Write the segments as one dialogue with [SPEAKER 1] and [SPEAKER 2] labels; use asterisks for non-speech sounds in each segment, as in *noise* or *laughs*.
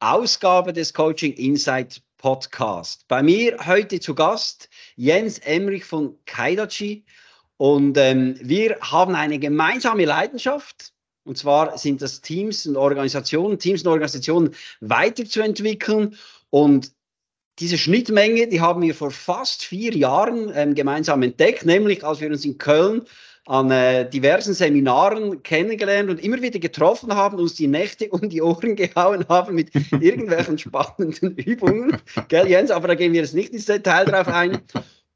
[SPEAKER 1] Ausgabe des Coaching Insight Podcast. Bei mir heute zu Gast Jens Emrich von Kaidachi und ähm, wir haben eine gemeinsame Leidenschaft. Und zwar sind das Teams und Organisationen, Teams und Organisationen weiterzuentwickeln. Und diese Schnittmenge, die haben wir vor fast vier Jahren ähm, gemeinsam entdeckt, nämlich als wir uns in Köln an äh, diversen Seminaren kennengelernt und immer wieder getroffen haben, uns die Nächte um die Ohren *laughs* gehauen haben mit irgendwelchen spannenden *laughs* Übungen. Gell, Jens? Aber da gehen wir jetzt nicht ins Detail drauf ein.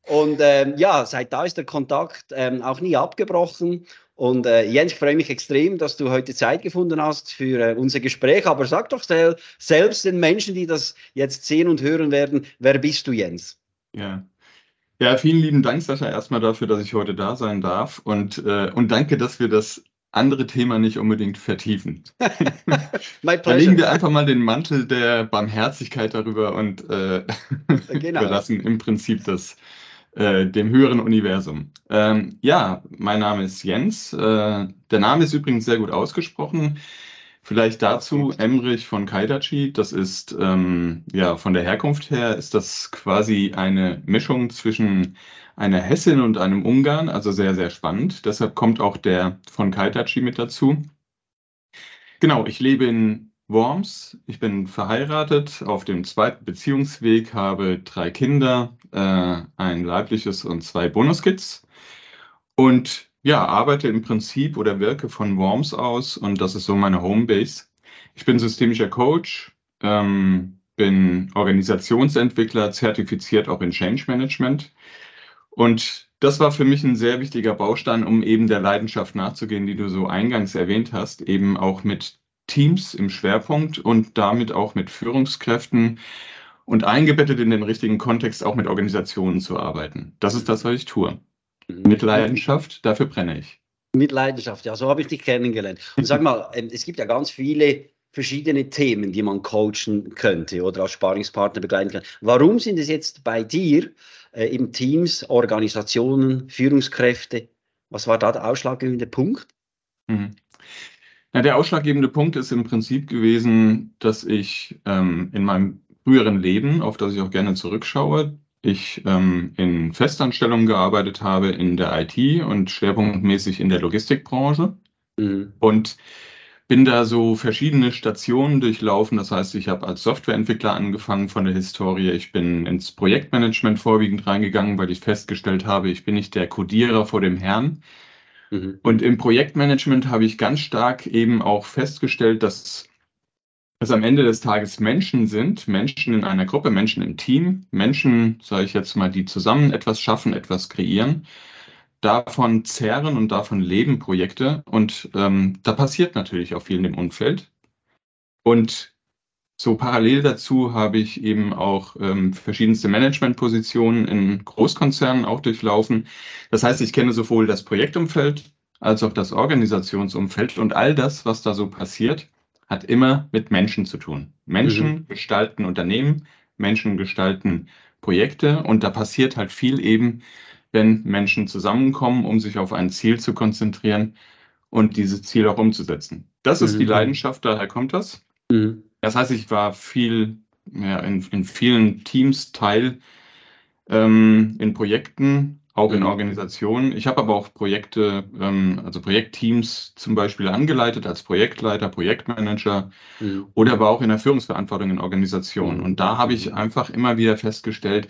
[SPEAKER 1] Und ähm, ja, seit da ist der Kontakt ähm, auch nie abgebrochen. Und äh, Jens, ich freue mich extrem, dass du heute Zeit gefunden hast für äh, unser Gespräch. Aber sag doch sel selbst den Menschen, die das jetzt sehen und hören werden, wer bist du, Jens?
[SPEAKER 2] Ja, ja, vielen lieben Dank, Sascha, erstmal dafür, dass ich heute da sein darf. Und, äh, und danke, dass wir das andere Thema nicht unbedingt vertiefen. *laughs* da legen wir einfach mal den Mantel der Barmherzigkeit darüber und äh, genau. überlassen im Prinzip das äh, dem höheren Universum. Ähm, ja, mein Name ist Jens. Äh, der Name ist übrigens sehr gut ausgesprochen. Vielleicht dazu Emrich von Kaidachi. Das ist ähm, ja von der Herkunft her ist das quasi eine Mischung zwischen einer Hessin und einem Ungarn, also sehr, sehr spannend. Deshalb kommt auch der von Kaidachi mit dazu. Genau, ich lebe in Worms. Ich bin verheiratet auf dem zweiten Beziehungsweg, habe drei Kinder, äh, ein leibliches und zwei Bonuskids. Und ja, arbeite im Prinzip oder wirke von Worms aus und das ist so meine Homebase. Ich bin systemischer Coach, ähm, bin Organisationsentwickler, zertifiziert auch in Change Management. Und das war für mich ein sehr wichtiger Baustein, um eben der Leidenschaft nachzugehen, die du so eingangs erwähnt hast, eben auch mit Teams im Schwerpunkt und damit auch mit Führungskräften und eingebettet in den richtigen Kontext auch mit Organisationen zu arbeiten. Das ist das, was ich tue. Mit Leidenschaft, dafür brenne ich.
[SPEAKER 1] Mit Leidenschaft, ja, so habe ich dich kennengelernt. Und sag mal, ähm, es gibt ja ganz viele verschiedene Themen, die man coachen könnte oder als Sparingspartner begleiten kann. Warum sind es jetzt bei dir äh, im Teams, Organisationen, Führungskräfte? Was war da der ausschlaggebende Punkt?
[SPEAKER 2] Mhm. Ja, der ausschlaggebende Punkt ist im Prinzip gewesen, dass ich ähm, in meinem früheren Leben, auf das ich auch gerne zurückschaue, ich ähm, in Festanstellungen gearbeitet habe in der IT und schwerpunktmäßig in der Logistikbranche. Mhm. Und bin da so verschiedene Stationen durchlaufen. Das heißt, ich habe als Softwareentwickler angefangen von der Historie. Ich bin ins Projektmanagement vorwiegend reingegangen, weil ich festgestellt habe, ich bin nicht der Codierer vor dem Herrn. Mhm. Und im Projektmanagement habe ich ganz stark eben auch festgestellt, dass es am Ende des Tages Menschen sind, Menschen in einer Gruppe, Menschen im Team, Menschen, sage ich jetzt mal, die zusammen etwas schaffen, etwas kreieren. Davon zehren und davon leben Projekte. Und ähm, da passiert natürlich auch viel in dem Umfeld. Und so parallel dazu habe ich eben auch ähm, verschiedenste Managementpositionen in Großkonzernen auch durchlaufen. Das heißt, ich kenne sowohl das Projektumfeld als auch das Organisationsumfeld und all das, was da so passiert hat immer mit Menschen zu tun. Menschen mhm. gestalten Unternehmen, Menschen gestalten Projekte und da passiert halt viel eben, wenn Menschen zusammenkommen, um sich auf ein Ziel zu konzentrieren und dieses Ziel auch umzusetzen. Das mhm. ist die mhm. Leidenschaft, daher kommt das. Mhm. Das heißt, ich war viel ja, in, in vielen Teams Teil ähm, in Projekten auch in mhm. Organisationen. Ich habe aber auch Projekte, ähm, also Projektteams zum Beispiel angeleitet als Projektleiter, Projektmanager mhm. oder aber auch in der Führungsverantwortung in Organisationen. Und da habe ich einfach immer wieder festgestellt,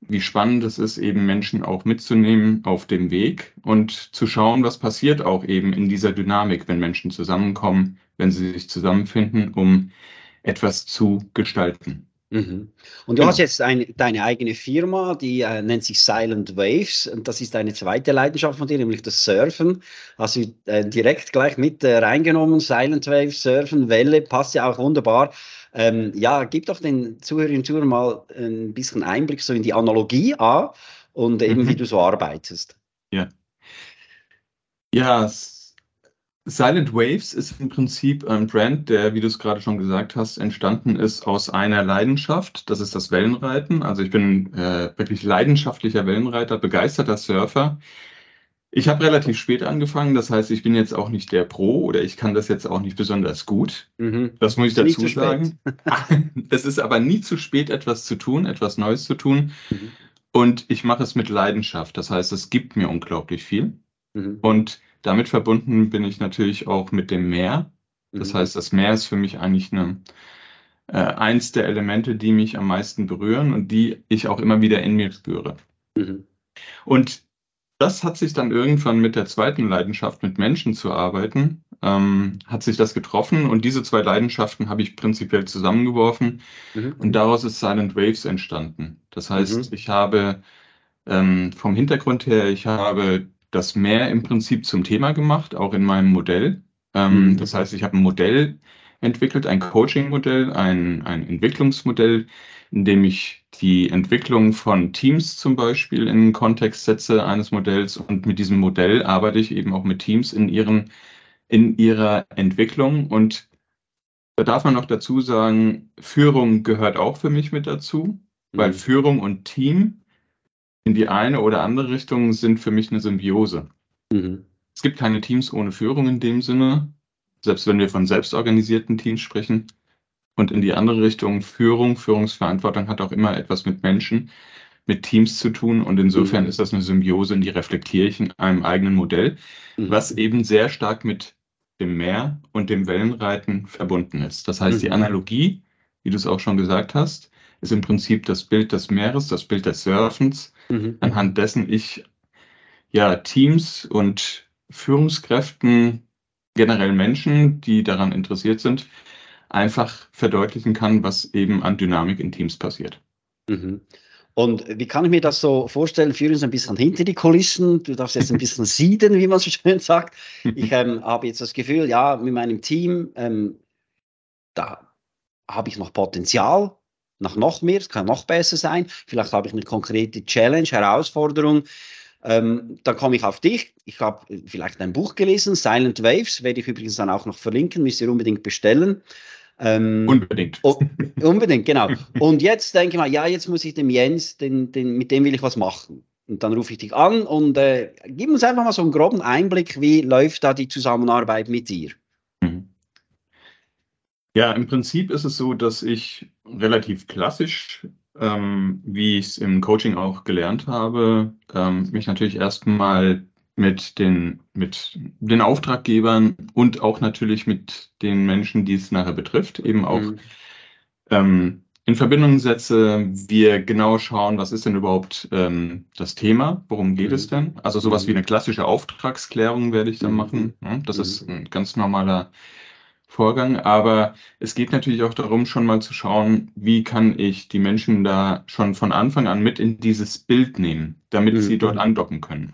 [SPEAKER 2] wie spannend es ist, eben Menschen auch mitzunehmen auf dem Weg und zu schauen, was passiert auch eben in dieser Dynamik, wenn Menschen zusammenkommen, wenn sie sich zusammenfinden, um etwas zu gestalten.
[SPEAKER 1] Mhm. Und du genau. hast jetzt ein, deine eigene Firma, die äh, nennt sich Silent Waves. Und das ist eine zweite Leidenschaft von dir, nämlich das Surfen. Hast du äh, direkt gleich mit äh, reingenommen. Silent Waves, Surfen, Welle, passt ja auch wunderbar Ähm, ja, gib doch den Zuhörerinnen und Zuhörern mal ein bisschen Einblick so in die Analogie A und eben mhm. wie du so arbeitest.
[SPEAKER 2] Ja. Ja, Silent Waves ist im Prinzip ein Brand, der, wie du es gerade schon gesagt hast, entstanden ist aus einer Leidenschaft. Das ist das Wellenreiten. Also ich bin äh, wirklich leidenschaftlicher Wellenreiter, begeisterter Surfer. Ich habe relativ spät angefangen, das heißt, ich bin jetzt auch nicht der Pro oder ich kann das jetzt auch nicht besonders gut. Mhm. Das muss ich dazu sagen. *laughs* es ist aber nie zu spät, etwas zu tun, etwas Neues zu tun. Mhm. Und ich mache es mit Leidenschaft. Das heißt, es gibt mir unglaublich viel. Mhm. Und damit verbunden bin ich natürlich auch mit dem Meer. Das mhm. heißt, das Meer ist für mich eigentlich eine, äh, eins der Elemente, die mich am meisten berühren und die ich auch immer wieder in mir spüre. Mhm. Und das hat sich dann irgendwann mit der zweiten Leidenschaft, mit Menschen zu arbeiten, ähm, hat sich das getroffen und diese zwei Leidenschaften habe ich prinzipiell zusammengeworfen mhm. und daraus ist Silent Waves entstanden. Das heißt, mhm. ich habe ähm, vom Hintergrund her, ich habe das Meer im Prinzip zum Thema gemacht, auch in meinem Modell. Ähm, mhm. Das heißt, ich habe ein Modell entwickelt, ein Coaching-Modell, ein, ein Entwicklungsmodell, in dem ich die Entwicklung von Teams zum Beispiel in den Kontext setze eines Modells und mit diesem Modell arbeite ich eben auch mit Teams in ihren in ihrer Entwicklung und da darf man noch dazu sagen, Führung gehört auch für mich mit dazu, weil mhm. Führung und Team in die eine oder andere Richtung sind für mich eine Symbiose. Mhm. Es gibt keine Teams ohne Führung in dem Sinne, selbst wenn wir von selbstorganisierten Teams sprechen. Und in die andere Richtung Führung, Führungsverantwortung hat auch immer etwas mit Menschen, mit Teams zu tun. Und insofern mhm. ist das eine Symbiose, die reflektiere ich in einem eigenen Modell, mhm. was eben sehr stark mit dem Meer und dem Wellenreiten verbunden ist. Das heißt, die mhm. Analogie, wie du es auch schon gesagt hast, ist im Prinzip das Bild des Meeres, das Bild des Surfens, mhm. anhand dessen ich ja Teams und Führungskräften, generell Menschen, die daran interessiert sind, einfach verdeutlichen kann, was eben an Dynamik in Teams passiert.
[SPEAKER 1] Mhm. Und wie kann ich mir das so vorstellen? Führen uns ein bisschen hinter die Kulissen. Du darfst jetzt ein *laughs* bisschen sieden, wie man so schön sagt. *laughs* Ich ähm, habe jetzt das Gefühl, ja, mit meinem Team, ähm, da habe ich noch Potenzial nach noch mehr, es kann noch besser sein. Vielleicht habe ich eine konkrete Challenge, Herausforderung. Ähm, dann komme ich auf dich. Ich habe vielleicht ein Buch gelesen, Silent Waves, werde ich übrigens dann auch noch verlinken, müsst ihr unbedingt bestellen.
[SPEAKER 2] Ähm, unbedingt.
[SPEAKER 1] Oh, unbedingt, genau. Und jetzt denke ich mal, ja, jetzt muss ich dem Jens, den, den, mit dem will ich was machen. Und dann rufe ich dich an und äh, gib uns einfach mal so einen groben Einblick, wie läuft da die Zusammenarbeit mit dir?
[SPEAKER 2] Ja, im Prinzip ist es so, dass ich relativ klassisch, ähm, wie ich es im Coaching auch gelernt habe, ähm, mich natürlich erstmal mit den, mit den Auftraggebern und auch natürlich mit den Menschen, die es nachher betrifft, eben auch mhm. ähm, in Verbindung setze, wir genau schauen, was ist denn überhaupt ähm, das Thema, worum geht mhm. es denn? Also sowas wie mhm. eine klassische Auftragsklärung werde ich dann mhm. machen. Ne? Das ist mhm. ein ganz normaler Vorgang, aber es geht natürlich auch darum, schon mal zu schauen, wie kann ich die Menschen da schon von Anfang an mit in dieses Bild nehmen, damit sie dort andocken können.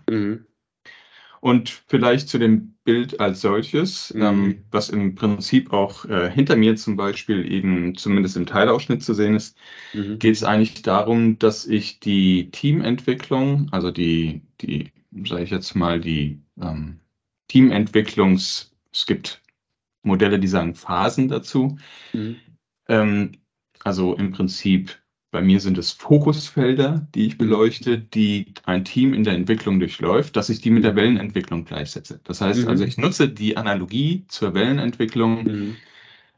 [SPEAKER 2] Und vielleicht zu dem Bild als solches, mhm. ähm, was im Prinzip auch äh, hinter mir zum Beispiel eben zumindest im Teilausschnitt zu sehen ist, mhm. geht es eigentlich darum, dass ich die Teamentwicklung, also die, die, sage ich jetzt mal, die ähm, Teamentwicklungs, es gibt Modelle, die sagen Phasen dazu. Mhm. Ähm, also im Prinzip bei mir sind es Fokusfelder, die ich mhm. beleuchte, die ein Team in der Entwicklung durchläuft, dass ich die mit der Wellenentwicklung gleichsetze. Das heißt mhm. also, ich nutze die Analogie zur Wellenentwicklung, mhm.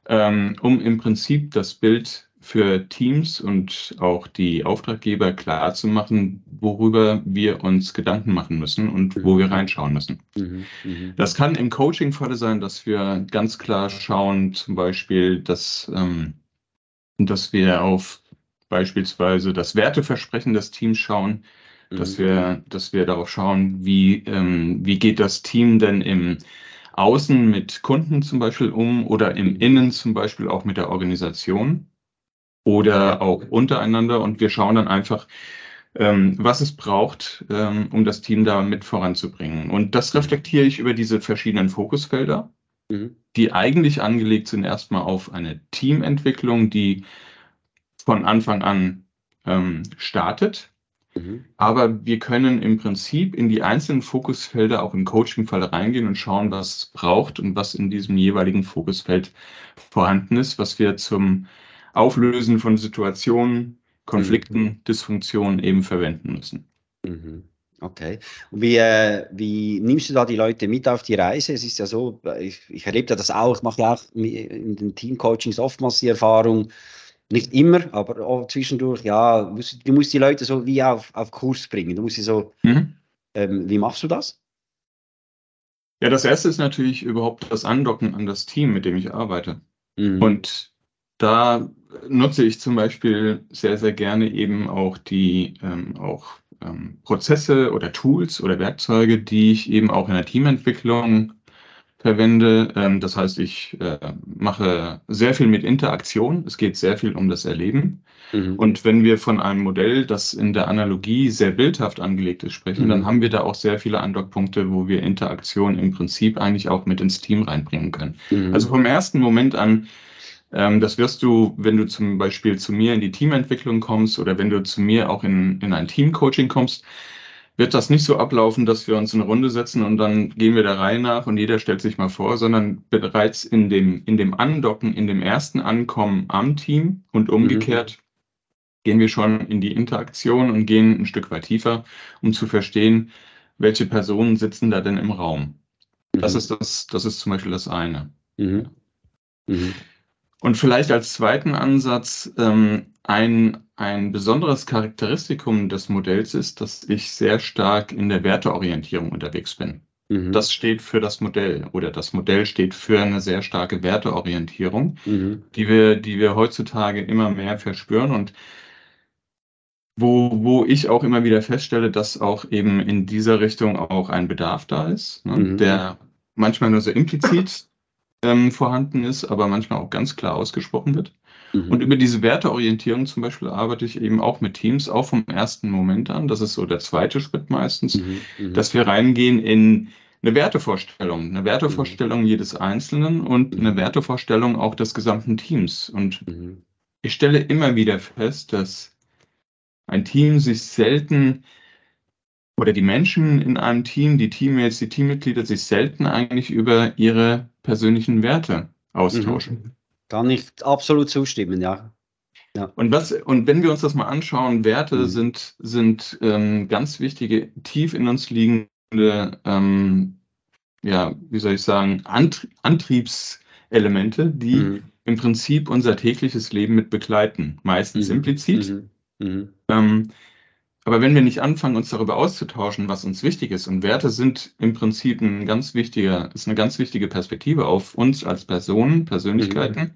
[SPEAKER 2] ähm, um im Prinzip das Bild für Teams und auch die Auftraggeber klar zu machen, worüber wir uns Gedanken machen müssen und mhm. wo wir reinschauen müssen. Mhm. Mhm. Das kann im Coaching Falle sein, dass wir ganz klar schauen, zum Beispiel, dass, ähm, dass wir auf beispielsweise das Werteversprechen des Teams schauen, mhm. dass, wir, dass wir darauf schauen, wie, ähm, wie geht das Team denn im Außen mit Kunden zum Beispiel um oder im Innen zum Beispiel auch mit der Organisation oder auch untereinander. Und wir schauen dann einfach, ähm, was es braucht, ähm, um das Team da mit voranzubringen. Und das reflektiere ich über diese verschiedenen Fokusfelder. Mhm. die eigentlich angelegt sind erstmal auf eine Teamentwicklung, die von Anfang an ähm, startet. Mhm. Aber wir können im Prinzip in die einzelnen Fokusfelder auch im Coaching-Fall reingehen und schauen, was es braucht und was in diesem jeweiligen Fokusfeld vorhanden ist, was wir zum Auflösen von Situationen, Konflikten, mhm. Dysfunktionen eben verwenden müssen.
[SPEAKER 1] Mhm. Okay. Und wie, äh, wie nimmst du da die Leute mit auf die Reise? Es ist ja so, ich, ich erlebe das auch, ich mache ja auch in den Teamcoachings oftmals die Erfahrung, nicht immer, aber auch zwischendurch, ja, musst, du musst die Leute so wie auf, auf Kurs bringen. Du musst sie so, mhm. ähm, wie machst du das?
[SPEAKER 2] Ja, das erste ist natürlich überhaupt das Andocken an das Team, mit dem ich arbeite. Mhm. Und da nutze ich zum Beispiel sehr, sehr gerne eben auch die ähm, auch ähm, Prozesse oder Tools oder Werkzeuge, die ich eben auch in der Teamentwicklung verwende. Ähm, das heißt, ich äh, mache sehr viel mit Interaktion. Es geht sehr viel um das Erleben. Mhm. Und wenn wir von einem Modell, das in der Analogie sehr bildhaft angelegt ist, sprechen, mhm. dann haben wir da auch sehr viele Andockpunkte, wo wir Interaktion im Prinzip eigentlich auch mit ins Team reinbringen können. Mhm. Also vom ersten Moment an das wirst du, wenn du zum Beispiel zu mir in die Teamentwicklung kommst oder wenn du zu mir auch in, in ein Teamcoaching kommst, wird das nicht so ablaufen, dass wir uns in eine Runde setzen und dann gehen wir der Reihe nach und jeder stellt sich mal vor, sondern bereits in dem, in dem Andocken, in dem ersten Ankommen am Team und mhm. umgekehrt mhm. gehen wir schon in die Interaktion und gehen ein Stück weit tiefer, um zu verstehen, welche Personen sitzen da denn im Raum. Mhm. Das ist das, das ist zum Beispiel das eine. Mhm. Und vielleicht als zweiten Ansatz ähm, ein, ein besonderes Charakteristikum des Modells ist, dass ich sehr stark in der Werteorientierung unterwegs bin. Mhm. Das steht für das Modell oder das Modell steht für eine sehr starke Werteorientierung, mhm. die, wir, die wir heutzutage immer mehr verspüren und wo, wo ich auch immer wieder feststelle, dass auch eben in dieser Richtung auch ein Bedarf da ist, ne, mhm. der manchmal nur so implizit *laughs* ähm, vorhanden ist, aber manchmal auch ganz klar ausgesprochen wird. Mhm. Und über diese Werteorientierung zum Beispiel arbeite ich eben auch mit Teams, auch vom ersten Moment an. Das ist so der zweite Schritt meistens, mhm. mhm. dass wir reingehen in eine Wertevorstellung, eine Wertevorstellung mhm. jedes Einzelnen und eine mhm. Wertevorstellung auch des gesamten Teams. Und mhm. ich stelle immer wieder fest, dass ein Team sich selten oder die Menschen in einem Team, die Teammates, die Teammitglieder sich selten eigentlich über ihre persönlichen Werte austauschen.
[SPEAKER 1] Mhm. Kann ich absolut zustimmen, ja.
[SPEAKER 2] ja. Und, was, und wenn wir uns das mal anschauen, Werte mhm. sind, sind ähm, ganz wichtige, tief in uns liegende, ähm, ja, wie soll ich sagen, Antrie Antriebselemente, die mhm. im Prinzip unser tägliches Leben mit begleiten, meistens mhm. implizit. Mhm. Mhm. Ähm, aber wenn wir nicht anfangen, uns darüber auszutauschen, was uns wichtig ist, und Werte sind im Prinzip ein ganz wichtiger, ist eine ganz wichtige Perspektive auf uns als Personen, Persönlichkeiten. Mhm.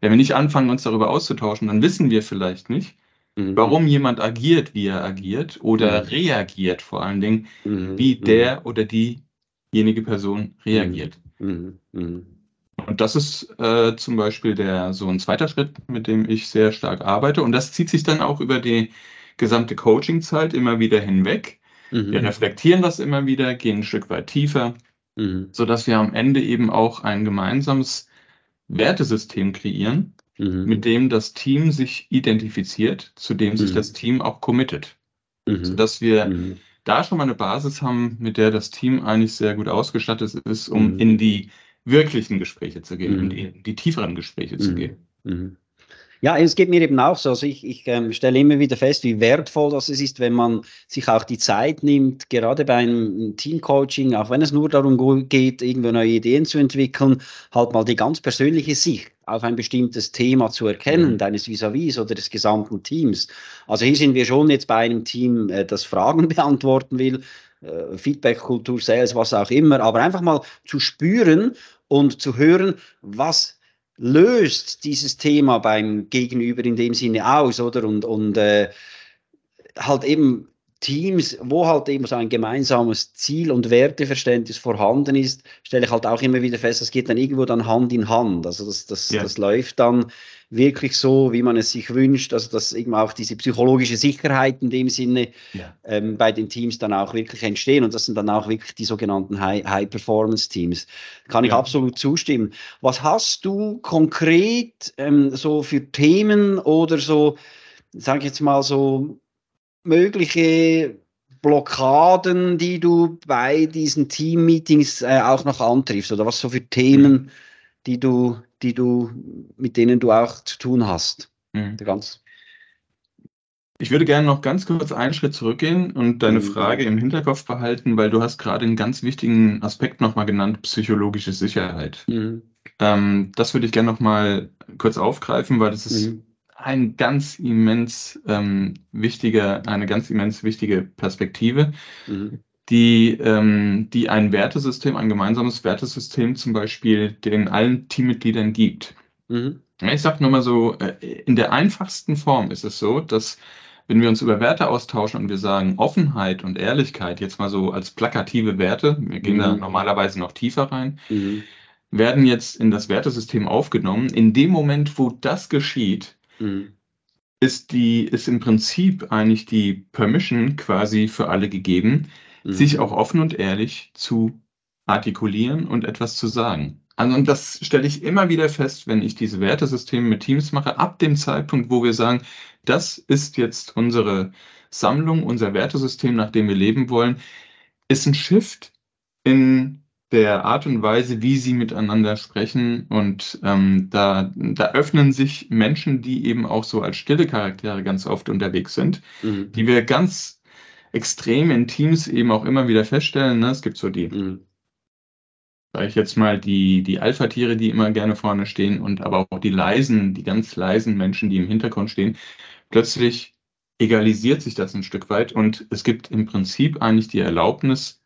[SPEAKER 2] Wenn wir nicht anfangen, uns darüber auszutauschen, dann wissen wir vielleicht nicht, mhm. warum jemand agiert, wie er agiert oder mhm. reagiert vor allen Dingen, mhm. wie der oder diejenige Person reagiert. Mhm. Mhm. Und das ist äh, zum Beispiel der so ein zweiter Schritt, mit dem ich sehr stark arbeite. Und das zieht sich dann auch über die gesamte Coachingzeit immer wieder hinweg. Mhm. Wir reflektieren das immer wieder, gehen ein Stück weit tiefer, mhm. sodass wir am Ende eben auch ein gemeinsames Wertesystem kreieren, mhm. mit dem das Team sich identifiziert, zu dem sich mhm. das Team auch committet. Mhm. Sodass wir mhm. da schon mal eine Basis haben, mit der das Team eigentlich sehr gut ausgestattet ist, um in die wirklichen Gespräche zu gehen, in die, in die tieferen Gespräche zu gehen.
[SPEAKER 1] Ja, es geht mir eben auch so. Also ich, ich ähm, stelle immer wieder fest, wie wertvoll das ist, wenn man sich auch die Zeit nimmt, gerade bei einem Teamcoaching, auch wenn es nur darum geht, irgendwie neue Ideen zu entwickeln, halt mal die ganz persönliche Sicht auf ein bestimmtes Thema zu erkennen, mhm. deines Vis-à-vis oder des gesamten Teams. Also hier sind wir schon jetzt bei einem Team, äh, das Fragen *laughs* beantworten will, äh, Feedback-Kultur, Sales, was auch immer, aber einfach mal zu spüren und zu hören, was löst dieses Thema beim Gegenüber in dem Sinne aus, oder? Und, und äh, halt eben Teams, wo halt eben so ein gemeinsames Ziel und Werteverständnis vorhanden ist, stelle ich halt auch immer wieder fest, das geht dann irgendwo dann Hand in Hand. Also das, das, ja. das läuft dann wirklich so, wie man es sich wünscht. Also dass eben auch diese psychologische Sicherheit in dem Sinne ja. ähm, bei den Teams dann auch wirklich entstehen. Und das sind dann auch wirklich die sogenannten High-Performance-Teams. Kann ich ja. absolut zustimmen. Was hast du konkret ähm, so für Themen oder so, sage ich jetzt mal so, mögliche Blockaden, die du bei diesen Team-Meetings äh, auch noch antriffst? Oder was so für Themen, mhm. die du, die du, mit denen du auch zu tun hast? Mhm. Ganz
[SPEAKER 2] ich würde gerne noch ganz kurz einen Schritt zurückgehen und deine mhm. Frage im Hinterkopf behalten, weil du hast gerade einen ganz wichtigen Aspekt nochmal genannt, psychologische Sicherheit. Mhm. Ähm, das würde ich gerne nochmal kurz aufgreifen, weil das ist mhm ein ganz immens ähm, wichtiger, eine ganz immens wichtige Perspektive, mhm. die, ähm, die ein Wertesystem, ein gemeinsames Wertesystem zum Beispiel den allen Teammitgliedern gibt. Mhm. Ich sage nur mal so, äh, in der einfachsten Form ist es so, dass wenn wir uns über Werte austauschen und wir sagen Offenheit und Ehrlichkeit, jetzt mal so als plakative Werte, wir gehen mhm. da normalerweise noch tiefer rein, mhm. werden jetzt in das Wertesystem aufgenommen. In dem Moment, wo das geschieht, Mhm. Ist die, ist im Prinzip eigentlich die Permission quasi für alle gegeben, mhm. sich auch offen und ehrlich zu artikulieren und etwas zu sagen. Also, und das stelle ich immer wieder fest, wenn ich diese Wertesysteme mit Teams mache, ab dem Zeitpunkt, wo wir sagen, das ist jetzt unsere Sammlung, unser Wertesystem, nach dem wir leben wollen, ist ein Shift in der Art und Weise, wie sie miteinander sprechen. Und ähm, da, da öffnen sich Menschen, die eben auch so als stille Charaktere ganz oft unterwegs sind, mhm. die wir ganz extrem in Teams eben auch immer wieder feststellen. Ne? Es gibt so die, mhm. sage ich jetzt mal, die, die Alpha-Tiere, die immer gerne vorne stehen und aber auch die leisen, die ganz leisen Menschen, die im Hintergrund stehen. Plötzlich egalisiert sich das ein Stück weit und es gibt im Prinzip eigentlich die Erlaubnis,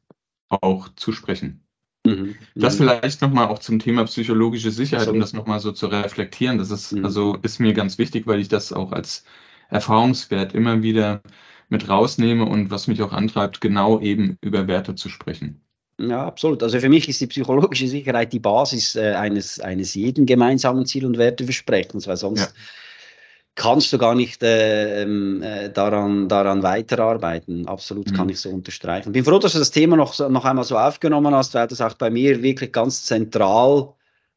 [SPEAKER 2] auch zu sprechen. Mhm. Das mhm. vielleicht nochmal auch zum Thema psychologische Sicherheit, um das nochmal so zu reflektieren. Das ist, mhm. also ist mir ganz wichtig, weil ich das auch als Erfahrungswert immer wieder mit rausnehme und was mich auch antreibt, genau eben über Werte zu sprechen.
[SPEAKER 1] Ja, absolut. Also für mich ist die psychologische Sicherheit die Basis äh, eines, eines jeden gemeinsamen Ziel- und Werteversprechens, weil sonst ja kannst du gar nicht äh, ähm, äh, daran, daran weiterarbeiten. Absolut mhm. kann ich so unterstreichen. Bin froh, dass du das Thema noch, noch einmal so aufgenommen hast, weil das auch bei mir wirklich ganz zentral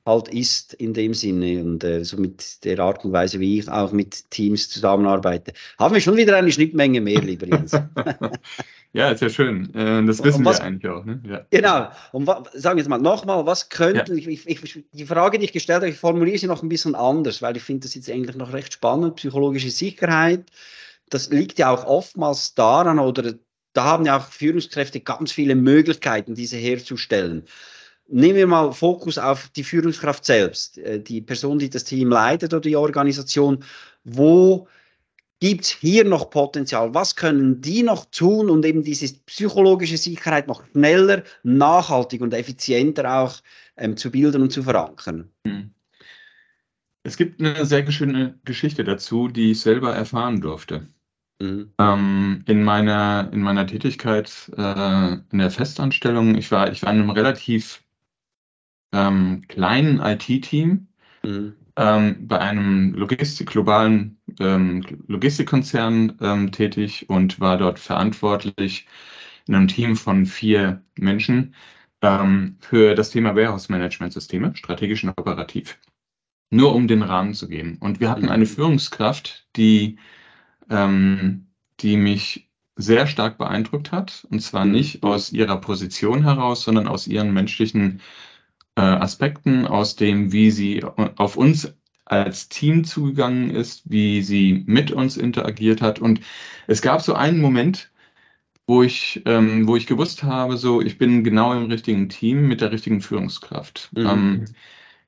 [SPEAKER 1] halt ist in dem Sinne und äh, so mit der Art und Weise, wie ich auch mit Teams zusammenarbeite. Haben wir schon wieder eine Schnittmenge mehr, lieber Jens. *laughs*
[SPEAKER 2] ja, ist ja schön. Äh, das wissen was, wir eigentlich auch. Ne? Ja.
[SPEAKER 1] Genau. Und sagen wir jetzt mal nochmal, was könnte, ja. ich, ich, die Frage, die ich gestellt habe, ich formuliere sie noch ein bisschen anders, weil ich finde das jetzt eigentlich noch recht spannend, psychologische Sicherheit. Das liegt ja auch oftmals daran, oder da haben ja auch Führungskräfte ganz viele Möglichkeiten, diese herzustellen. Nehmen wir mal Fokus auf die Führungskraft selbst, äh, die Person, die das Team leitet oder die Organisation. Wo gibt es hier noch Potenzial? Was können die noch tun und eben diese psychologische Sicherheit noch schneller, nachhaltig und effizienter auch ähm, zu bilden und zu verankern? Hm.
[SPEAKER 2] Es gibt eine sehr schöne Geschichte dazu, die ich selber erfahren durfte. Mhm. Ähm, in, meiner, in meiner Tätigkeit äh, in der Festanstellung, ich war, ich war in einem relativ ähm, kleinen IT-Team mhm. ähm, bei einem Logistik, globalen ähm, Logistikkonzern ähm, tätig und war dort verantwortlich in einem Team von vier Menschen ähm, für das Thema Warehouse-Management-Systeme, strategisch und operativ. Nur um den Rahmen zu geben. Und wir hatten mhm. eine Führungskraft, die, ähm, die mich sehr stark beeindruckt hat. Und zwar mhm. nicht aus ihrer Position heraus, sondern aus ihren menschlichen äh, Aspekten, aus dem, wie sie auf uns als Team zugegangen ist, wie sie mit uns interagiert hat. Und es gab so einen Moment, wo ich, ähm, wo ich gewusst habe, so ich bin genau im richtigen Team mit der richtigen Führungskraft. Mhm. Ähm,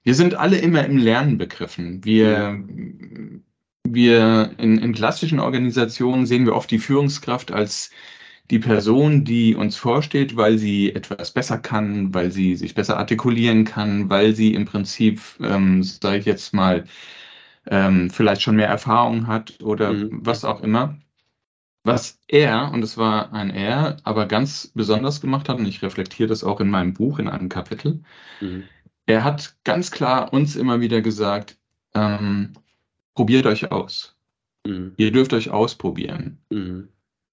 [SPEAKER 2] wir sind alle immer im Lernen begriffen. Wir, wir in, in klassischen Organisationen sehen wir oft die Führungskraft als die Person, die uns vorsteht, weil sie etwas besser kann, weil sie sich besser artikulieren kann, weil sie im Prinzip, ähm, sage ich jetzt mal, ähm, vielleicht schon mehr Erfahrung hat oder mhm. was auch immer. Was er, und es war ein Er, aber ganz besonders gemacht hat, und ich reflektiere das auch in meinem Buch in einem Kapitel, mhm. er hat ganz klar uns immer wieder gesagt, ähm, probiert euch aus. Mhm. Ihr dürft euch ausprobieren.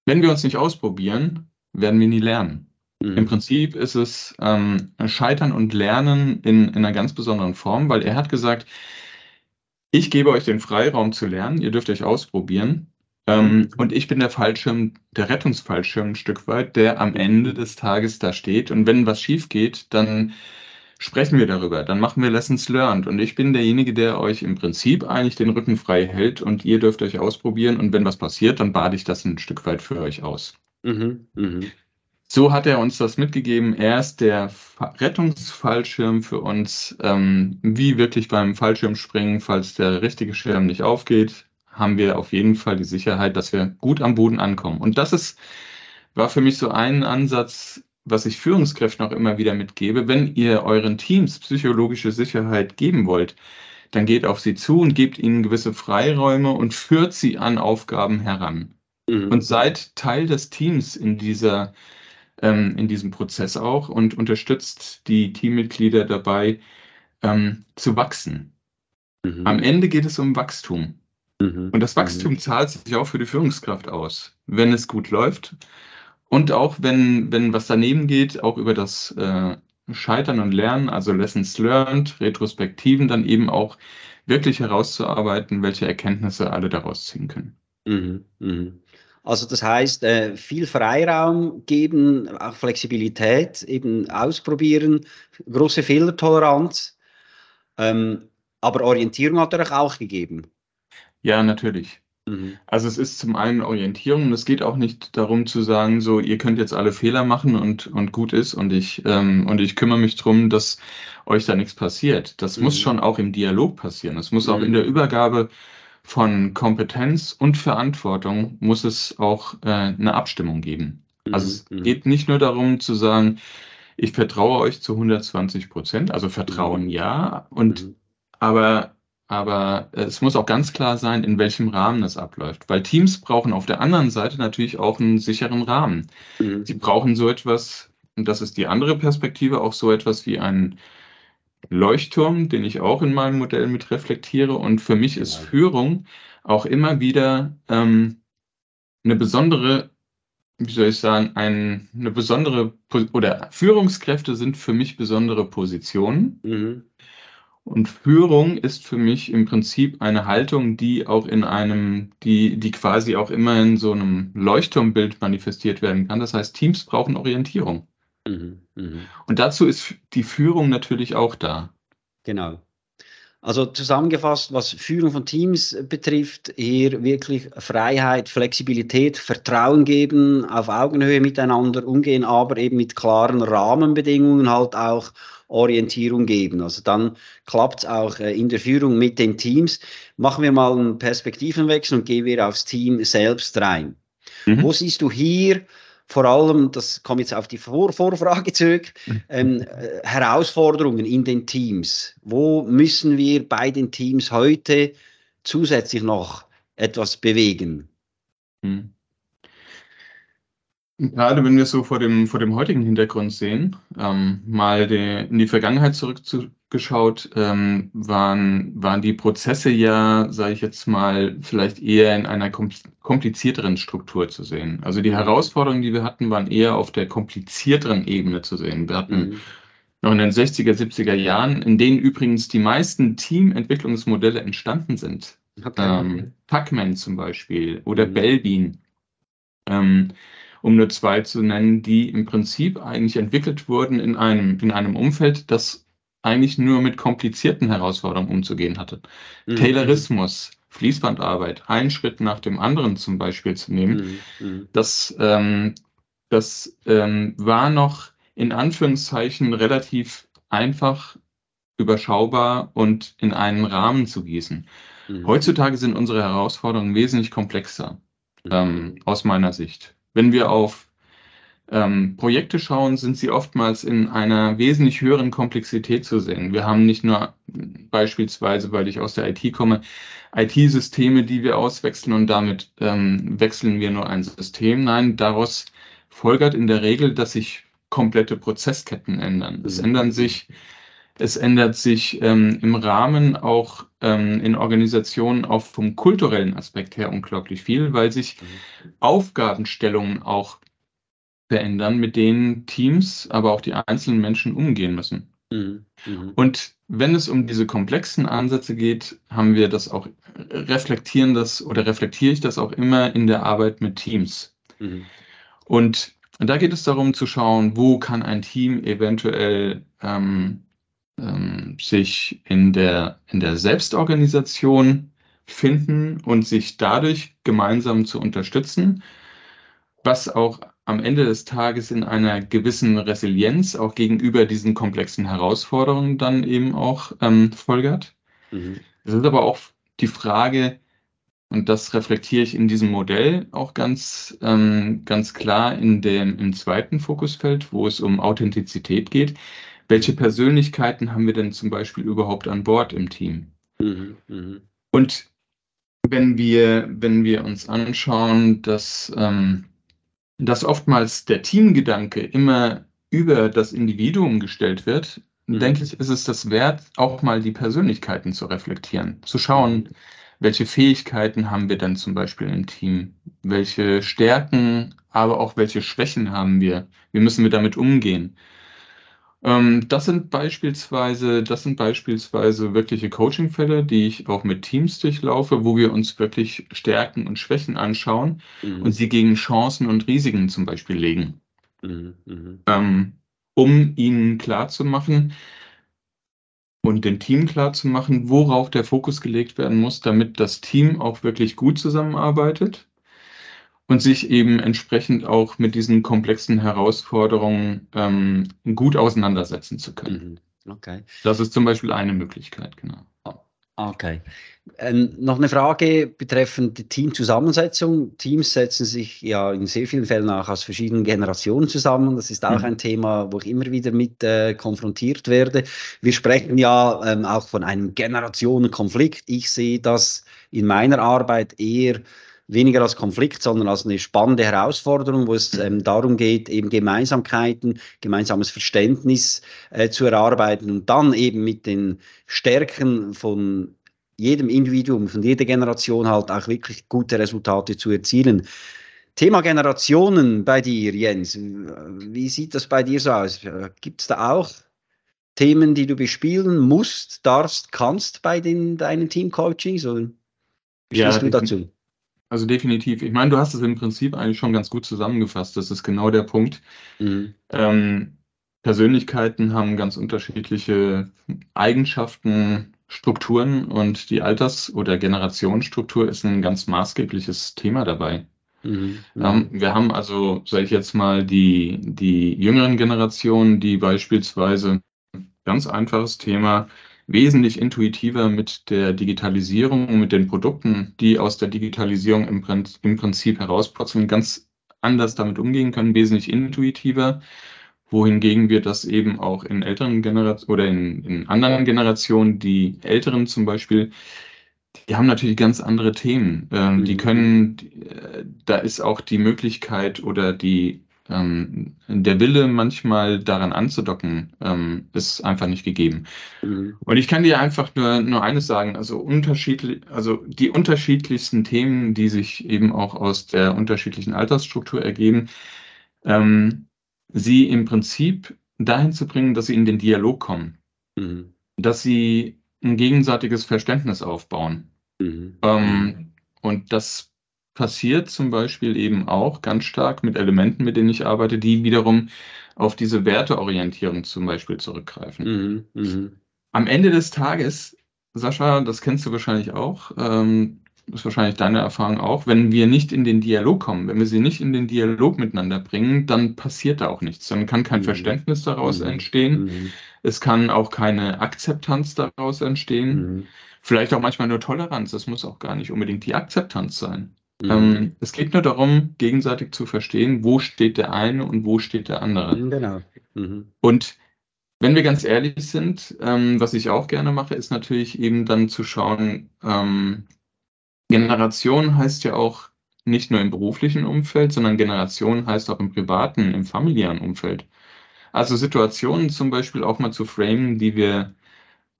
[SPEAKER 2] Mhm. Wenn wir uns nicht ausprobieren, werden wir nie lernen. Mhm. Im Prinzip ist es ähm, Scheitern und Lernen in, in einer ganz besonderen Form, weil er hat gesagt, ich gebe euch den Freiraum zu lernen, ihr dürft euch ausprobieren. Ähm, mhm. und ich bin der Fallschirm, der Rettungsfallschirm ein Stück weit, der am Ende des Tages da steht. Und wenn was schief geht, dann sprechen wir darüber, dann machen wir Lessons Learned. Und ich bin derjenige, der euch im Prinzip eigentlich den Rücken frei hält und ihr dürft euch ausprobieren. Und wenn was passiert, dann bade ich das ein Stück weit für euch aus. Mhm, mh. So hat er uns das mitgegeben. Er ist der Rettungsfallschirm für uns. Ähm, wie wirklich beim Fallschirmspringen, falls der richtige Schirm nicht aufgeht, haben wir auf jeden Fall die Sicherheit, dass wir gut am Boden ankommen. Und das ist, war für mich so ein Ansatz, was ich Führungskräften auch immer wieder mitgebe. Wenn ihr euren Teams psychologische Sicherheit geben wollt, dann geht auf sie zu und gebt ihnen gewisse Freiräume und führt sie an Aufgaben heran. Mhm. Und seid Teil des Teams in dieser ähm, in diesem Prozess auch und unterstützt die Teammitglieder dabei ähm, zu wachsen. Mhm. Am Ende geht es um Wachstum. Mhm. Und das Wachstum mhm. zahlt sich auch für die Führungskraft aus, wenn es gut läuft. Und auch wenn, wenn was daneben geht, auch über das äh, Scheitern und Lernen, also Lessons Learned, Retrospektiven, dann eben auch wirklich herauszuarbeiten, welche Erkenntnisse alle daraus ziehen können. Mhm,
[SPEAKER 1] mh. Also das heißt, äh, viel Freiraum geben, auch Flexibilität, eben ausprobieren, große Fehlertoleranz, ähm, aber Orientierung hat er auch gegeben.
[SPEAKER 2] Ja, natürlich. Mhm. Also es ist zum einen Orientierung und es geht auch nicht darum zu sagen, so ihr könnt jetzt alle Fehler machen und, und gut ist und ich, ähm, und ich kümmere mich darum, dass euch da nichts passiert. Das mhm. muss schon auch im Dialog passieren. Es muss mhm. auch in der Übergabe von Kompetenz und Verantwortung muss es auch äh, eine Abstimmung geben. Also es mhm, mhm. geht nicht nur darum zu sagen, ich vertraue euch zu 120 Prozent, also Vertrauen mhm. ja, und mhm. aber, aber es muss auch ganz klar sein, in welchem Rahmen es abläuft. Weil Teams brauchen auf der anderen Seite natürlich auch einen sicheren Rahmen. Mhm. Sie brauchen so etwas, und das ist die andere Perspektive, auch so etwas wie einen Leuchtturm, den ich auch in meinem Modell mit reflektiere. Und für mich ist Führung auch immer wieder ähm, eine besondere, wie soll ich sagen, ein, eine besondere, oder Führungskräfte sind für mich besondere Positionen. Mhm. Und Führung ist für mich im Prinzip eine Haltung, die auch in einem, die, die quasi auch immer in so einem Leuchtturmbild manifestiert werden kann. Das heißt, Teams brauchen Orientierung. Mhm, mh. Und dazu ist die Führung natürlich auch da.
[SPEAKER 1] Genau. Also zusammengefasst, was Führung von Teams betrifft, hier wirklich Freiheit, Flexibilität, Vertrauen geben, auf Augenhöhe miteinander umgehen, aber eben mit klaren Rahmenbedingungen halt auch Orientierung geben. Also dann klappt es auch äh, in der Führung mit den Teams. Machen wir mal einen Perspektivenwechsel und gehen wir aufs Team selbst rein. Mhm. Wo siehst du hier vor allem, das kommt jetzt auf die Vor Vorfrage zurück, mhm. ähm, äh, Herausforderungen in den Teams. Wo müssen wir bei den Teams heute zusätzlich noch etwas bewegen? Hm.
[SPEAKER 2] Gerade wenn wir so vor dem, vor dem heutigen Hintergrund sehen, ähm, mal die, in die Vergangenheit zurückgeschaut, ähm, waren, waren die Prozesse ja, sage ich jetzt mal, vielleicht eher in einer komplizierteren Struktur zu sehen. Also die Herausforderungen, die wir hatten, waren eher auf der komplizierteren Ebene zu sehen. Wir hatten mhm. noch in den 60er, 70er Jahren, in denen übrigens die meisten Teamentwicklungsmodelle entstanden sind. Okay. Ähm, Pacman zum Beispiel oder mhm. Belbin. Ähm, um nur zwei zu nennen, die im Prinzip eigentlich entwickelt wurden in einem, in einem Umfeld, das eigentlich nur mit komplizierten Herausforderungen umzugehen hatte. Mhm. Taylorismus, Fließbandarbeit, einen Schritt nach dem anderen zum Beispiel zu nehmen, mhm. mhm. das, ähm, das ähm, war noch in Anführungszeichen relativ einfach, überschaubar und in einen Rahmen zu gießen. Mhm. Heutzutage sind unsere Herausforderungen wesentlich komplexer, mhm. ähm, aus meiner Sicht wenn wir auf ähm, Projekte schauen, sind sie oftmals in einer wesentlich höheren Komplexität zu sehen. Wir haben nicht nur beispielsweise, weil ich aus der IT komme, IT-Systeme, die wir auswechseln und damit ähm, wechseln wir nur ein System. Nein, daraus folgert in der Regel, dass sich komplette Prozessketten ändern. Es mhm. ändern sich es ändert sich ähm, im Rahmen auch ähm, in Organisationen auch vom kulturellen Aspekt her unglaublich viel, weil sich mhm. Aufgabenstellungen auch verändern, mit denen Teams, aber auch die einzelnen Menschen umgehen müssen. Mhm. Mhm. Und wenn es um diese komplexen Ansätze geht, haben wir das auch, reflektieren das oder reflektiere ich das auch immer in der Arbeit mit Teams. Mhm. Und da geht es darum zu schauen, wo kann ein Team eventuell ähm, ähm, sich in der, in der Selbstorganisation finden und sich dadurch gemeinsam zu unterstützen, was auch am Ende des Tages in einer gewissen Resilienz auch gegenüber diesen komplexen Herausforderungen dann eben auch ähm, folgert. Mhm. Es ist aber auch die Frage, und das reflektiere ich in diesem Modell auch ganz, ähm, ganz klar in dem, im zweiten Fokusfeld, wo es um Authentizität geht. Welche Persönlichkeiten haben wir denn zum Beispiel überhaupt an Bord im Team? Mhm, mh. Und wenn wir, wenn wir uns anschauen, dass ähm, dass oftmals der Teamgedanke immer über das Individuum gestellt wird, mhm. denke ich, ist es das wert, auch mal die Persönlichkeiten zu reflektieren, zu schauen, mhm. welche Fähigkeiten haben wir denn zum Beispiel im Team, welche Stärken, aber auch welche Schwächen haben wir, wie müssen wir damit umgehen. Ähm, das sind beispielsweise, das sind beispielsweise wirkliche Coaching-Fälle, die ich auch mit Teams durchlaufe, wo wir uns wirklich Stärken und Schwächen anschauen mhm. und sie gegen Chancen und Risiken zum Beispiel legen. Mhm. Mhm. Ähm, um ihnen klarzumachen und dem Team klarzumachen, worauf der Fokus gelegt werden muss, damit das Team auch wirklich gut zusammenarbeitet und sich eben entsprechend auch mit diesen komplexen Herausforderungen ähm, gut auseinandersetzen zu können. Mhm. Okay. Das ist zum Beispiel eine Möglichkeit, genau.
[SPEAKER 1] Okay. Ähm, noch eine Frage betreffend die Teamzusammensetzung. Teams setzen sich ja in sehr vielen Fällen auch aus verschiedenen Generationen zusammen. Das ist auch mhm. ein Thema, wo ich immer wieder mit äh, konfrontiert werde. Wir sprechen ja ähm, auch von einem Generationenkonflikt. Ich sehe das in meiner Arbeit eher weniger als Konflikt, sondern als eine spannende Herausforderung, wo es ähm, darum geht, eben Gemeinsamkeiten, gemeinsames Verständnis äh, zu erarbeiten und dann eben mit den Stärken von jedem Individuum, von jeder Generation halt auch wirklich gute Resultate zu erzielen. Thema Generationen bei dir, Jens. Wie sieht das bei dir so aus? Gibt es da auch Themen, die du bespielen musst, darfst, kannst bei den, deinen Teamcoachings? Oder wie
[SPEAKER 2] ja, du dazu? Also definitiv. Ich meine, du hast es im Prinzip eigentlich schon ganz gut zusammengefasst. Das ist genau der Punkt. Mhm. Ähm, Persönlichkeiten haben ganz unterschiedliche Eigenschaften, Strukturen und die Alters- oder Generationsstruktur ist ein ganz maßgebliches Thema dabei. Mhm. Ähm, wir haben also, sage ich jetzt mal, die, die jüngeren Generationen, die beispielsweise ganz einfaches Thema wesentlich intuitiver mit der Digitalisierung und mit den Produkten, die aus der Digitalisierung im, Prinzip, im Prinzip herauspurzeln, ganz anders damit umgehen können, wesentlich intuitiver, wohingegen wir das eben auch in älteren Generationen oder in, in anderen Generationen, die Älteren zum Beispiel, die haben natürlich ganz andere Themen. Ähm, mhm. Die können, äh, da ist auch die Möglichkeit oder die ähm, der Wille, manchmal daran anzudocken, ähm, ist einfach nicht gegeben. Mhm. Und ich kann dir einfach nur, nur eines sagen, also unterschiedlich, also die unterschiedlichsten Themen, die sich eben auch aus der unterschiedlichen Altersstruktur ergeben, ähm, sie im Prinzip dahin zu bringen, dass sie in den Dialog kommen, mhm. dass sie ein gegenseitiges Verständnis aufbauen. Mhm. Ähm, und das passiert zum Beispiel eben auch ganz stark mit Elementen, mit denen ich arbeite, die wiederum auf diese Werteorientierung zum Beispiel zurückgreifen. Mhm, mh. Am Ende des Tages, Sascha, das kennst du wahrscheinlich auch, ähm, ist wahrscheinlich deine Erfahrung auch, wenn wir nicht in den Dialog kommen, wenn wir sie nicht in den Dialog miteinander bringen, dann passiert da auch nichts. Dann kann kein mhm. Verständnis daraus mhm. entstehen. Mhm. Es kann auch keine Akzeptanz daraus entstehen. Mhm. Vielleicht auch manchmal nur Toleranz. Das muss auch gar nicht unbedingt die Akzeptanz sein. Mhm. Ähm, es geht nur darum, gegenseitig zu verstehen, wo steht der eine und wo steht der andere.
[SPEAKER 1] Mhm, genau. Mhm.
[SPEAKER 2] Und wenn wir ganz ehrlich sind, ähm, was ich auch gerne mache, ist natürlich eben dann zu schauen, ähm, Generation heißt ja auch nicht nur im beruflichen Umfeld, sondern Generation heißt auch im privaten, im familiären Umfeld. Also Situationen zum Beispiel auch mal zu framen, die wir,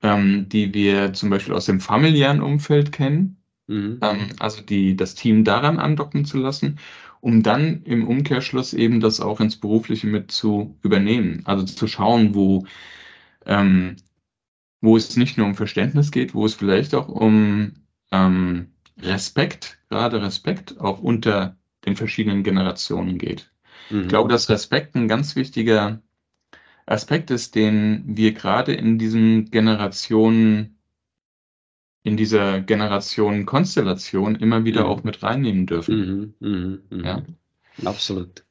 [SPEAKER 2] ähm, die wir zum Beispiel aus dem familiären Umfeld kennen, mhm. ähm, also die, das Team daran andocken zu lassen, um dann im Umkehrschluss eben das auch ins Berufliche mit zu übernehmen. Also zu schauen, wo, ähm, wo es nicht nur um Verständnis geht, wo es vielleicht auch um ähm, Respekt, gerade Respekt, auch unter den verschiedenen Generationen geht. Mhm. Ich glaube, dass Respekt ein ganz wichtiger Aspekt ist, den wir gerade in diesen Generationen, in dieser Generationenkonstellation immer wieder mhm. auch mit reinnehmen dürfen.
[SPEAKER 1] Mhm, mh, mh. Ja? Absolut.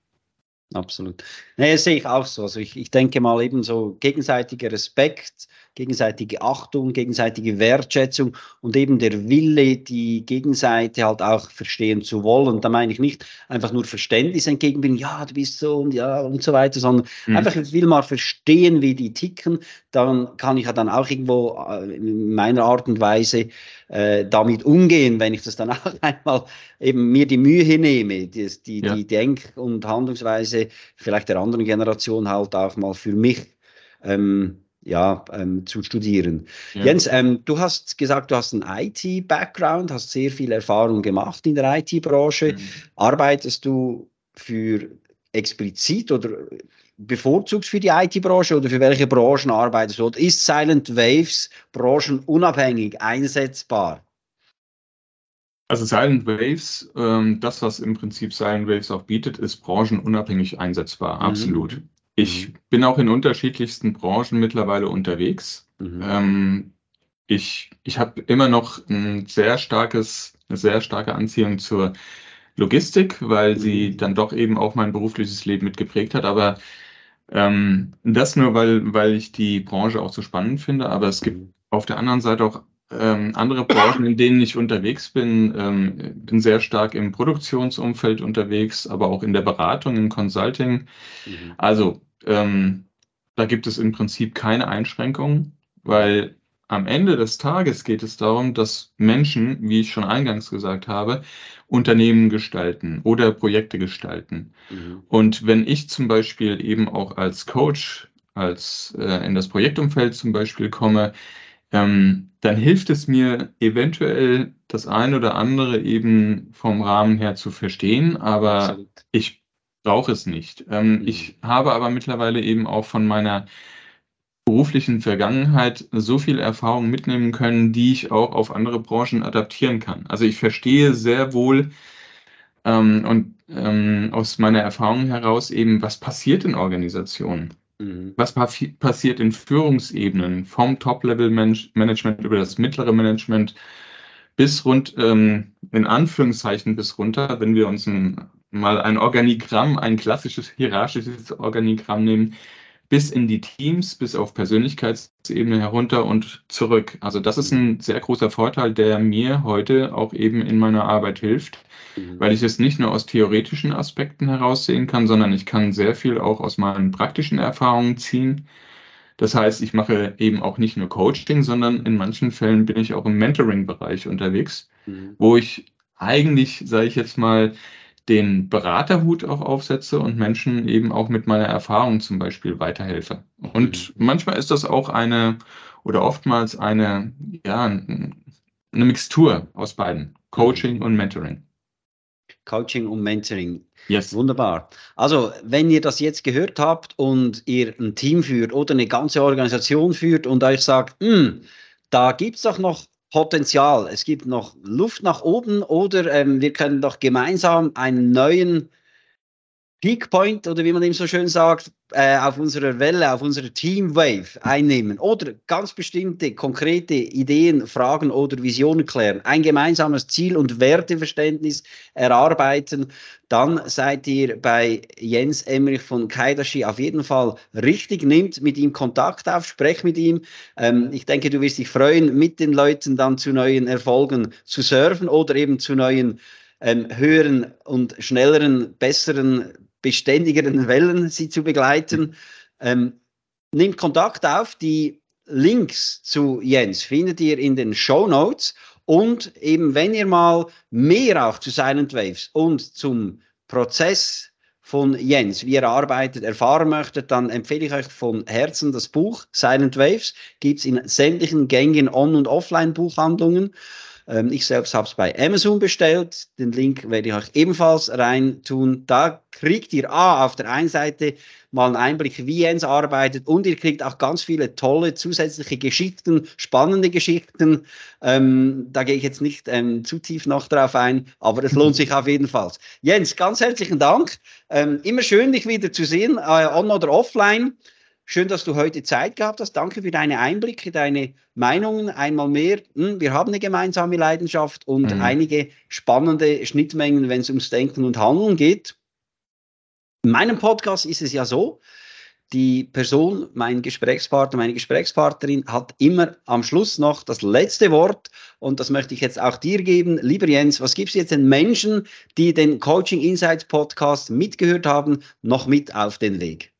[SPEAKER 1] Absolut. Nee, das sehe ich auch so. Also ich, ich denke mal eben so gegenseitiger Respekt, gegenseitige Achtung, gegenseitige Wertschätzung und eben der Wille, die Gegenseite halt auch verstehen zu wollen. Da meine ich nicht einfach nur Verständnis entgegenbringen, ja, du bist so und ja und so weiter, sondern mhm. einfach, ich will mal verstehen, wie die ticken. Dann kann ich ja dann auch irgendwo äh, in meiner Art und Weise äh, damit umgehen, wenn ich das dann *laughs* auch einmal eben mir die Mühe nehme, die, die, ja. die Denk- und Handlungsweise vielleicht der anderen Generation halt auch mal für mich ähm, ja, ähm, zu studieren. Ja. Jens, ähm, du hast gesagt, du hast einen IT-Background, hast sehr viel Erfahrung gemacht in der IT-Branche. Mhm. Arbeitest du für explizit oder bevorzugst für die IT-Branche oder für welche Branchen arbeitest du? Oder ist Silent Waves branchenunabhängig einsetzbar?
[SPEAKER 2] Also Silent Waves, ähm, das, was im Prinzip Silent Waves auch bietet, ist branchenunabhängig einsetzbar, mhm. absolut. Ich mhm. bin auch in unterschiedlichsten Branchen mittlerweile unterwegs. Mhm. Ähm, ich ich habe immer noch ein sehr starkes, eine sehr starke Anziehung zur Logistik, weil sie mhm. dann doch eben auch mein berufliches Leben mitgeprägt hat. Aber ähm, das nur, weil, weil ich die Branche auch so spannend finde. Aber es gibt mhm. auf der anderen Seite auch ähm, andere Branchen, in denen ich unterwegs bin. Ähm, bin sehr stark im Produktionsumfeld unterwegs, aber auch in der Beratung, im Consulting. Mhm. Also ähm, da gibt es im Prinzip keine Einschränkungen, weil am Ende des Tages geht es darum, dass Menschen, wie ich schon eingangs gesagt habe, Unternehmen gestalten oder Projekte gestalten. Mhm. Und wenn ich zum Beispiel eben auch als Coach, als äh, in das Projektumfeld zum Beispiel komme, ähm, dann hilft es mir eventuell das eine oder andere eben vom Rahmen her zu verstehen, aber Absolut. ich brauche es nicht. Ähm, mhm. Ich habe aber mittlerweile eben auch von meiner beruflichen Vergangenheit so viel Erfahrung mitnehmen können, die ich auch auf andere Branchen adaptieren kann. Also ich verstehe sehr wohl ähm, und ähm, aus meiner Erfahrung heraus eben, was passiert in Organisationen. Mhm. Was passiert in Führungsebenen vom Top-Level-Management über das mittlere Management bis rund, ähm, in Anführungszeichen bis runter, wenn wir uns ein, mal ein Organigramm, ein klassisches hierarchisches Organigramm nehmen, bis in die Teams, bis auf Persönlichkeitsebene herunter und zurück. Also das ist ein sehr großer Vorteil, der mir heute auch eben in meiner Arbeit hilft, mhm. weil ich es nicht nur aus theoretischen Aspekten heraussehen kann, sondern ich kann sehr viel auch aus meinen praktischen Erfahrungen ziehen. Das heißt, ich mache eben auch nicht nur Coaching, sondern in manchen Fällen bin ich auch im Mentoring-Bereich unterwegs, mhm. wo ich eigentlich, sage ich jetzt mal, den Beraterhut auch aufsetze und Menschen eben auch mit meiner Erfahrung zum Beispiel weiterhelfe. Und mhm. manchmal ist das auch eine oder oftmals eine, ja, eine Mixtur aus beiden, Coaching mhm. und Mentoring.
[SPEAKER 1] Coaching und Mentoring. Yes. Wunderbar. Also, wenn ihr das jetzt gehört habt und ihr ein Team führt oder eine ganze Organisation führt und euch sagt, hm, da gibt es doch noch Potenzial, es gibt noch Luft nach oben oder ähm, wir können doch gemeinsam einen neuen Peak Point oder wie man eben so schön sagt, äh, auf unserer Welle, auf unserer Team Wave einnehmen oder ganz bestimmte konkrete Ideen, Fragen oder Visionen klären, ein gemeinsames Ziel und Werteverständnis erarbeiten, dann seid ihr bei Jens Emmerich von Kaidashi auf jeden Fall richtig. Nimmt mit ihm Kontakt auf, sprecht mit ihm. Ähm, ich denke, du wirst dich freuen, mit den Leuten dann zu neuen Erfolgen zu surfen oder eben zu neuen ähm, höheren und schnelleren, besseren, beständigeren Wellen sie zu begleiten. Ähm, nimmt Kontakt auf. Die Links zu Jens findet ihr in den Show Notes. Und eben, wenn ihr mal mehr auch zu Silent Waves und zum Prozess von Jens, wie er arbeitet, erfahren möchtet, dann empfehle ich euch von Herzen das Buch Silent Waves. Gibt es in sämtlichen gängigen On- und Offline-Buchhandlungen. Ähm, ich selbst habe es bei Amazon bestellt. Den Link werde ich euch ebenfalls reintun. Da kriegt ihr A, auf der einen Seite mal einen Einblick, wie Jens arbeitet und ihr kriegt auch ganz viele tolle zusätzliche Geschichten, spannende Geschichten. Ähm, da gehe ich jetzt nicht ähm, zu tief noch drauf ein, aber es lohnt sich auf jeden Fall. Jens, ganz herzlichen Dank. Ähm, immer schön, dich wieder zu sehen, äh, on oder offline. Schön, dass du heute Zeit gehabt hast. Danke für deine Einblicke, deine Meinungen. Einmal mehr. Hm, wir haben eine gemeinsame Leidenschaft und mhm. einige spannende Schnittmengen, wenn es ums Denken und Handeln geht. In meinem Podcast ist es ja so, die Person, mein Gesprächspartner, meine Gesprächspartnerin hat immer am Schluss noch das letzte Wort und das möchte ich jetzt auch dir geben. Lieber Jens, was gibst du jetzt den Menschen, die den Coaching Insights Podcast mitgehört haben, noch mit auf den Weg?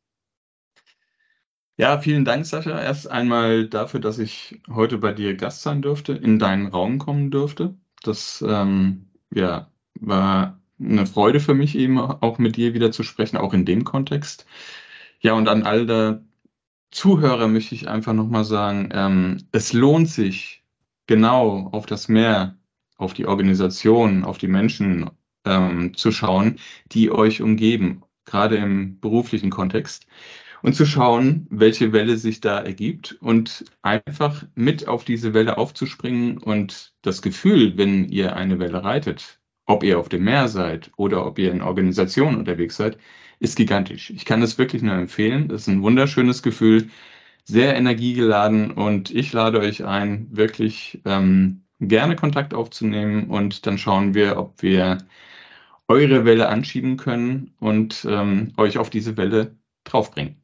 [SPEAKER 2] Ja, vielen Dank, Sascha. Erst einmal dafür, dass ich heute bei dir Gast sein durfte, in deinen Raum kommen durfte. Das ähm, ja, war eine Freude für mich, eben auch mit dir wieder zu sprechen, auch in dem Kontext. Ja, und an all der Zuhörer möchte ich einfach nochmal sagen, ähm, es lohnt sich, genau auf das Meer, auf die Organisation, auf die Menschen ähm, zu schauen, die euch umgeben, gerade im beruflichen Kontext und zu schauen, welche Welle sich da ergibt und einfach mit auf diese Welle aufzuspringen und das Gefühl, wenn ihr eine Welle reitet, ob ihr auf dem Meer seid oder ob ihr in Organisationen unterwegs seid, ist gigantisch. Ich kann es wirklich nur empfehlen. Das ist ein wunderschönes Gefühl, sehr energiegeladen und ich lade euch ein, wirklich ähm, gerne Kontakt aufzunehmen und dann schauen wir, ob wir eure Welle anschieben können und ähm, euch auf diese Welle draufbringen.